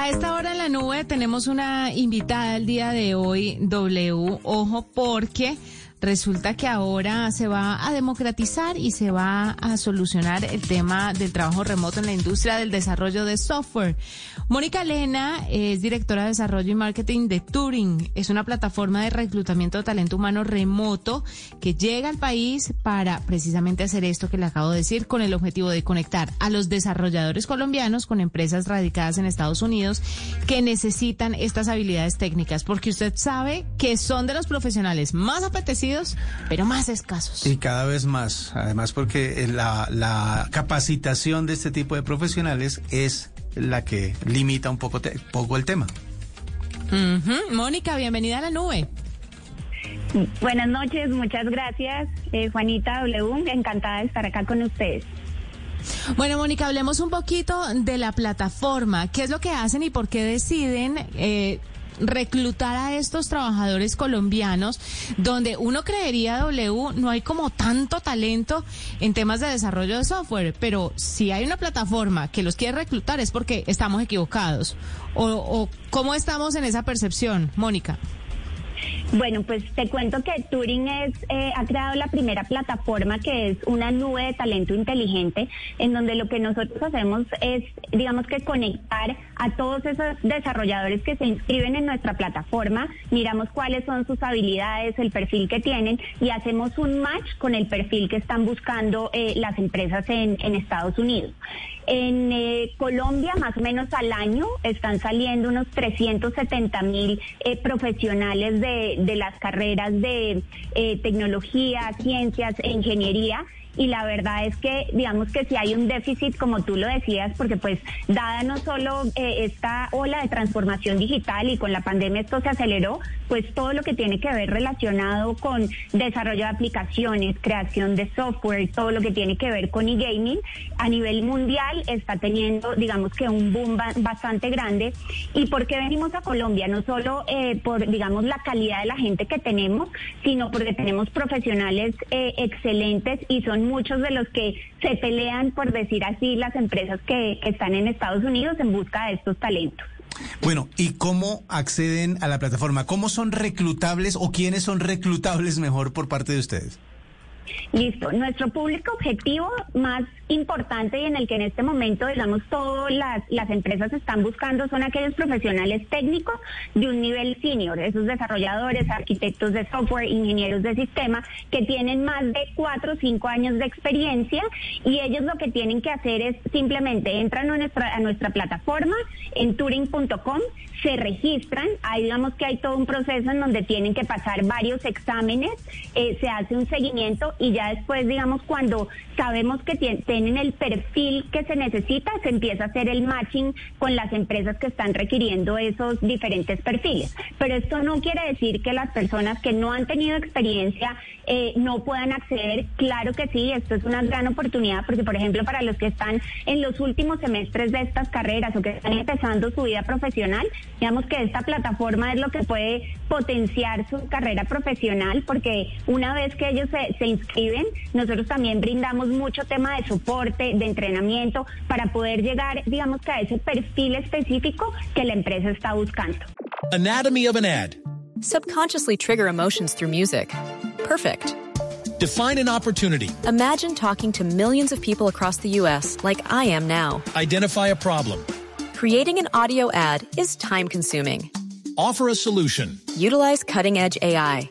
A esta hora en la nube tenemos una invitada el día de hoy, W. Ojo, porque resulta que ahora se va a democratizar y se va a solucionar el tema del trabajo remoto en la industria del desarrollo de software. Mónica Lena es directora de desarrollo y marketing de Turing. Es una plataforma de reclutamiento de talento humano remoto que llega al país para precisamente hacer esto que le acabo de decir con el objetivo de conectar a los desarrolladores colombianos con empresas radicadas en Estados Unidos que necesitan estas habilidades técnicas porque usted sabe que son de los profesionales más apetecidos pero más escasos. Y cada vez más, además porque la, la capacitación de este tipo de profesionales es la que limita un poco, te, poco el tema. Mónica, bienvenida a la nube. Buenas noches, muchas gracias. Eh, Juanita W, encantada de estar acá con ustedes. Bueno, Mónica, hablemos un poquito de la plataforma. ¿Qué es lo que hacen y por qué deciden eh, reclutar a estos trabajadores colombianos donde uno creería W no hay como tanto talento en temas de desarrollo de software, pero si hay una plataforma que los quiere reclutar es porque estamos equivocados. O, o cómo estamos en esa percepción, Mónica. Bueno, pues te cuento que Turing es, eh, ha creado la primera plataforma que es una nube de talento inteligente, en donde lo que nosotros hacemos es, digamos que conectar a todos esos desarrolladores que se inscriben en nuestra plataforma, miramos cuáles son sus habilidades, el perfil que tienen y hacemos un match con el perfil que están buscando eh, las empresas en, Estados Unidos. En eh, Colombia, más o menos al año, están saliendo unos 370 mil eh, profesionales de, de, las carreras de eh, tecnología, ciencias e ingeniería y la verdad es que digamos que si hay un déficit como tú lo decías porque pues dada no solo eh, esta ola de transformación digital y con la pandemia esto se aceleró pues todo lo que tiene que ver relacionado con desarrollo de aplicaciones creación de software todo lo que tiene que ver con e-gaming a nivel mundial está teniendo digamos que un boom ba bastante grande. Y por qué venimos a Colombia no solo eh, por digamos la calidad de la gente que tenemos sino porque tenemos profesionales eh, excelentes y son muchos de los que se pelean, por decir así, las empresas que, que están en Estados Unidos en busca de estos talentos. Bueno, ¿y cómo acceden a la plataforma? ¿Cómo son reclutables o quiénes son reclutables mejor por parte de ustedes? Listo. Nuestro público objetivo más importante y en el que en este momento, digamos, todas las, las empresas están buscando son aquellos profesionales técnicos de un nivel senior, esos desarrolladores, arquitectos de software, ingenieros de sistema, que tienen más de cuatro o cinco años de experiencia y ellos lo que tienen que hacer es simplemente entran a nuestra, plataforma en turing.com, se registran, ahí digamos que hay todo un proceso en donde tienen que pasar varios exámenes, eh, se hace un seguimiento y ya después, digamos, cuando sabemos que tienen el perfil que se necesita, se empieza a hacer el matching con las empresas que están requiriendo esos diferentes perfiles. Pero esto no quiere decir que las personas que no han tenido experiencia eh, no puedan acceder. Claro que sí, esto es una gran oportunidad porque, por ejemplo, para los que están en los últimos semestres de estas carreras o que están empezando su vida profesional, digamos que esta plataforma es lo que puede potenciar su carrera profesional porque una vez que ellos se, se inscriben, nosotros también brindamos mucho tema de soporte, de entrenamiento, para poder llegar, digamos que a ese perfil específico que la empresa está buscando. Anatomy of an ad. Subconsciously trigger emotions through music. Perfect. Define an opportunity. Imagine talking to millions of people across the U.S. like I am now. Identify a problem. Creating an audio ad is time consuming. Offer a solution. Utilize cutting edge AI.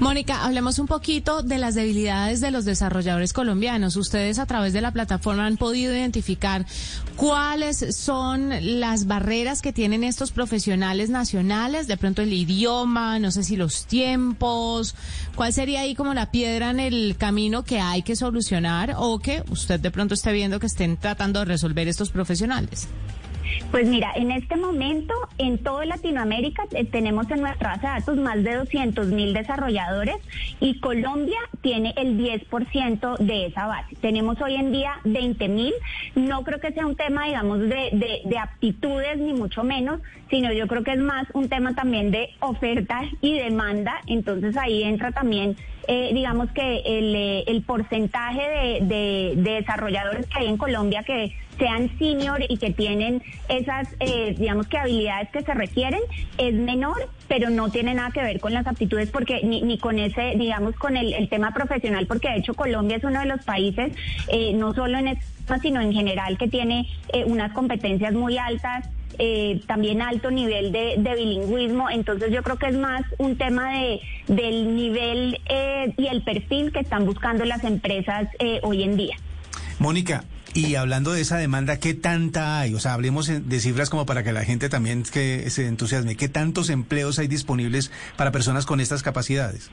Mónica, hablemos un poquito de las debilidades de los desarrolladores colombianos. Ustedes a través de la plataforma han podido identificar cuáles son las barreras que tienen estos profesionales nacionales, de pronto el idioma, no sé si los tiempos, cuál sería ahí como la piedra en el camino que hay que solucionar o que usted de pronto esté viendo que estén tratando de resolver estos profesionales. Pues mira, en este momento en toda Latinoamérica eh, tenemos en nuestra base de datos más de 200 mil desarrolladores y Colombia tiene el 10% de esa base. Tenemos hoy en día 20 mil. No creo que sea un tema, digamos, de, de, aptitudes ni mucho menos, sino yo creo que es más un tema también de oferta y demanda. Entonces ahí entra también eh, digamos que el, eh, porcentaje de, desarrolladores que hay en Colombia que sean senior y que tienen esas, eh, digamos que habilidades que se requieren, es menor, pero no tiene nada que ver con las aptitudes porque ni, ni con ese, digamos, con el, el, tema profesional, porque de hecho Colombia es uno de los países, eh, no solo en este sino en general, que tiene eh, unas competencias muy altas. Eh, también alto nivel de, de, bilingüismo, entonces yo creo que es más un tema de del nivel eh, y el perfil que están buscando las empresas eh, hoy en día. Mónica, y hablando de esa demanda, ¿qué tanta hay? O sea, hablemos de cifras como para que la gente también que se entusiasme. ¿Qué tantos empleos hay disponibles para personas con estas capacidades?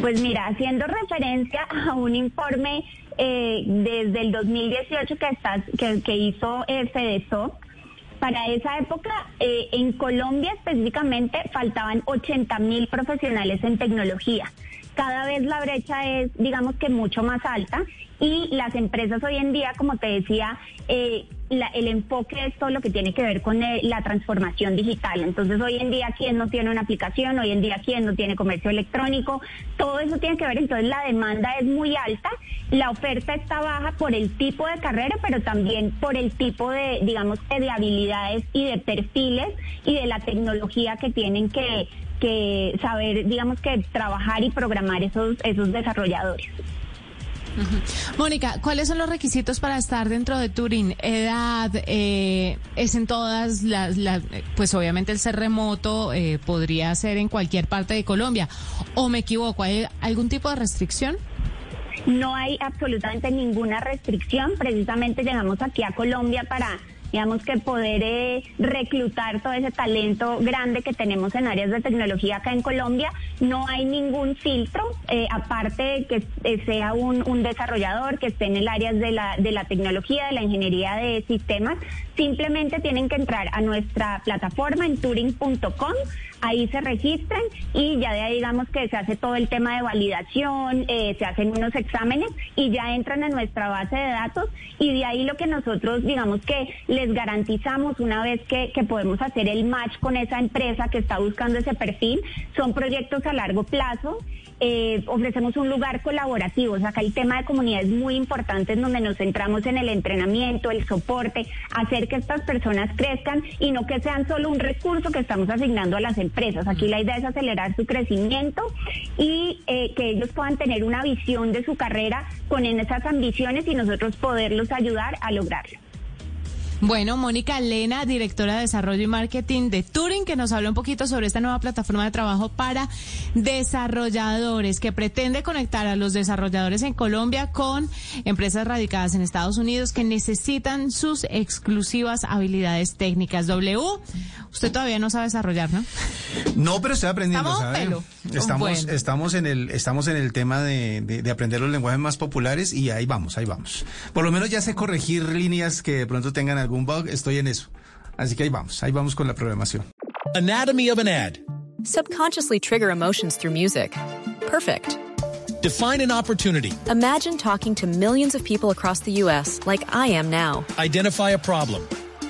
Pues mira, haciendo referencia a un informe eh, desde el 2018 que, está, que, que hizo el FEDESO, para esa época, eh, en Colombia específicamente, faltaban 80 mil profesionales en tecnología. Cada vez la brecha es, digamos que, mucho más alta y las empresas hoy en día, como te decía, eh, el enfoque es todo lo que tiene que ver con eh, la transformación digital. Entonces, hoy en día, ¿quién no tiene una aplicación? Hoy en día, ¿quién no tiene comercio electrónico? Todo eso tiene que ver. Entonces, la demanda es muy alta, la oferta está baja por el tipo de carrera, pero también por el tipo de, digamos, de habilidades y de perfiles y de la tecnología que tienen que, que saber, digamos, que trabajar y programar esos, esos desarrolladores. Mónica, ¿cuáles son los requisitos para estar dentro de Turing? Edad, eh, es en todas las, pues obviamente el ser remoto eh, podría ser en cualquier parte de Colombia. ¿O me equivoco? ¿Hay algún tipo de restricción? No hay absolutamente ninguna restricción. Precisamente llegamos aquí a Colombia para digamos que poder eh, reclutar todo ese talento grande que tenemos en áreas de tecnología acá en Colombia. No hay ningún filtro, eh, aparte de que eh, sea un, un, desarrollador que esté en el área de la, de la tecnología, de la ingeniería de sistemas, simplemente tienen que entrar a nuestra plataforma en turing.com ahí se registran y ya de ahí digamos que se hace todo el tema de validación, eh, se hacen unos exámenes y ya entran a nuestra base de datos y de ahí lo que nosotros digamos que les garantizamos una vez que, que podemos hacer el match con esa empresa que está buscando ese perfil, son proyectos a largo plazo eh, ofrecemos un lugar colaborativo. O sea, acá el tema de comunidad es muy importante donde nos centramos en el entrenamiento, el soporte, hacer que estas personas crezcan y no que sean solo un recurso que estamos asignando a las empresas. Aquí la idea es acelerar su crecimiento y eh, que ellos puedan tener una visión de su carrera con esas ambiciones y nosotros poderlos ayudar a lograrlo. Bueno, Mónica Lena, directora de Desarrollo y Marketing de Turing, que nos habla un poquito sobre esta nueva plataforma de trabajo para desarrolladores que pretende conectar a los desarrolladores en Colombia con empresas radicadas en Estados Unidos que necesitan sus exclusivas habilidades técnicas. W, usted todavía no sabe desarrollar, ¿no? No, pero estoy aprendiendo, ¿sabe? Estamos, estamos en el, estamos en el tema de, de aprender los lenguajes más populares y ahí vamos, ahí vamos. Por lo menos ya sé corregir líneas que de pronto tengan algún bug, estoy en eso. Así que ahí vamos, ahí vamos con la programación. Anatomy of an ad. Subconsciously trigger emotions through music. Perfect. Define an opportunity. Imagine talking to millions of people across the U.S. like I am now. Identify a problem.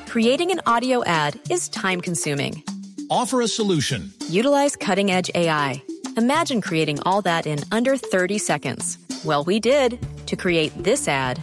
Creating an audio ad is time consuming. Offer a solution. Utilize cutting edge AI. Imagine creating all that in under 30 seconds. Well, we did to create this ad.